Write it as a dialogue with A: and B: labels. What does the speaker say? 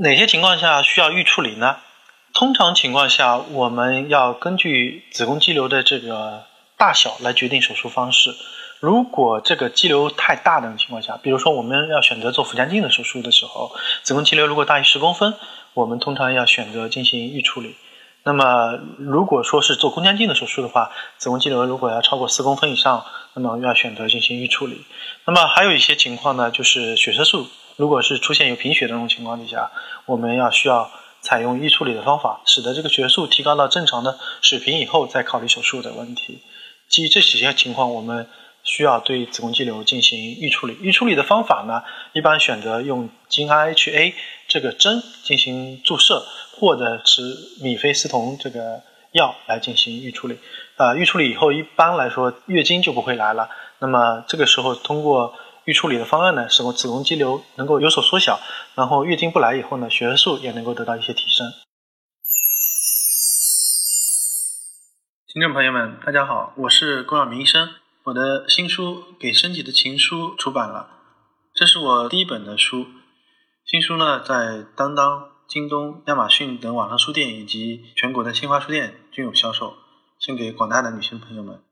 A: 哪些情况下需要预处理呢？通常情况下，我们要根据子宫肌瘤的这个大小来决定手术方式。如果这个肌瘤太大的情况下，比如说我们要选择做腹腔镜的手术的时候，子宫肌瘤如果大于十公分，我们通常要选择进行预处理。那么如果说是做宫腔镜的手术的话，子宫肌瘤如果要超过四公分以上，那么要选择进行预处理。那么还有一些情况呢，就是血色素如果是出现有贫血这种情况底下，我们要需要采用预处理的方法，使得这个血素提高到正常的水平以后，再考虑手术的问题。基于这几些情况，我们。需要对子宫肌瘤进行预处理，预处理的方法呢，一般选择用金 IHA 这个针进行注射，或者是米非司酮这个药来进行预处理。啊，预处理以后，一般来说月经就不会来了。那么这个时候通过预处理的方案呢，使我子宫肌瘤能够有所缩小，然后月经不来以后呢，血色素也能够得到一些提升。听众朋友们，大家好，我是龚晓明医生。我的新书《给身体的情书》出版了，这是我第一本的书。新书呢，在当当、京东、亚马逊等网上书店以及全国的新华书店均有销售，献给广大的女性朋友们。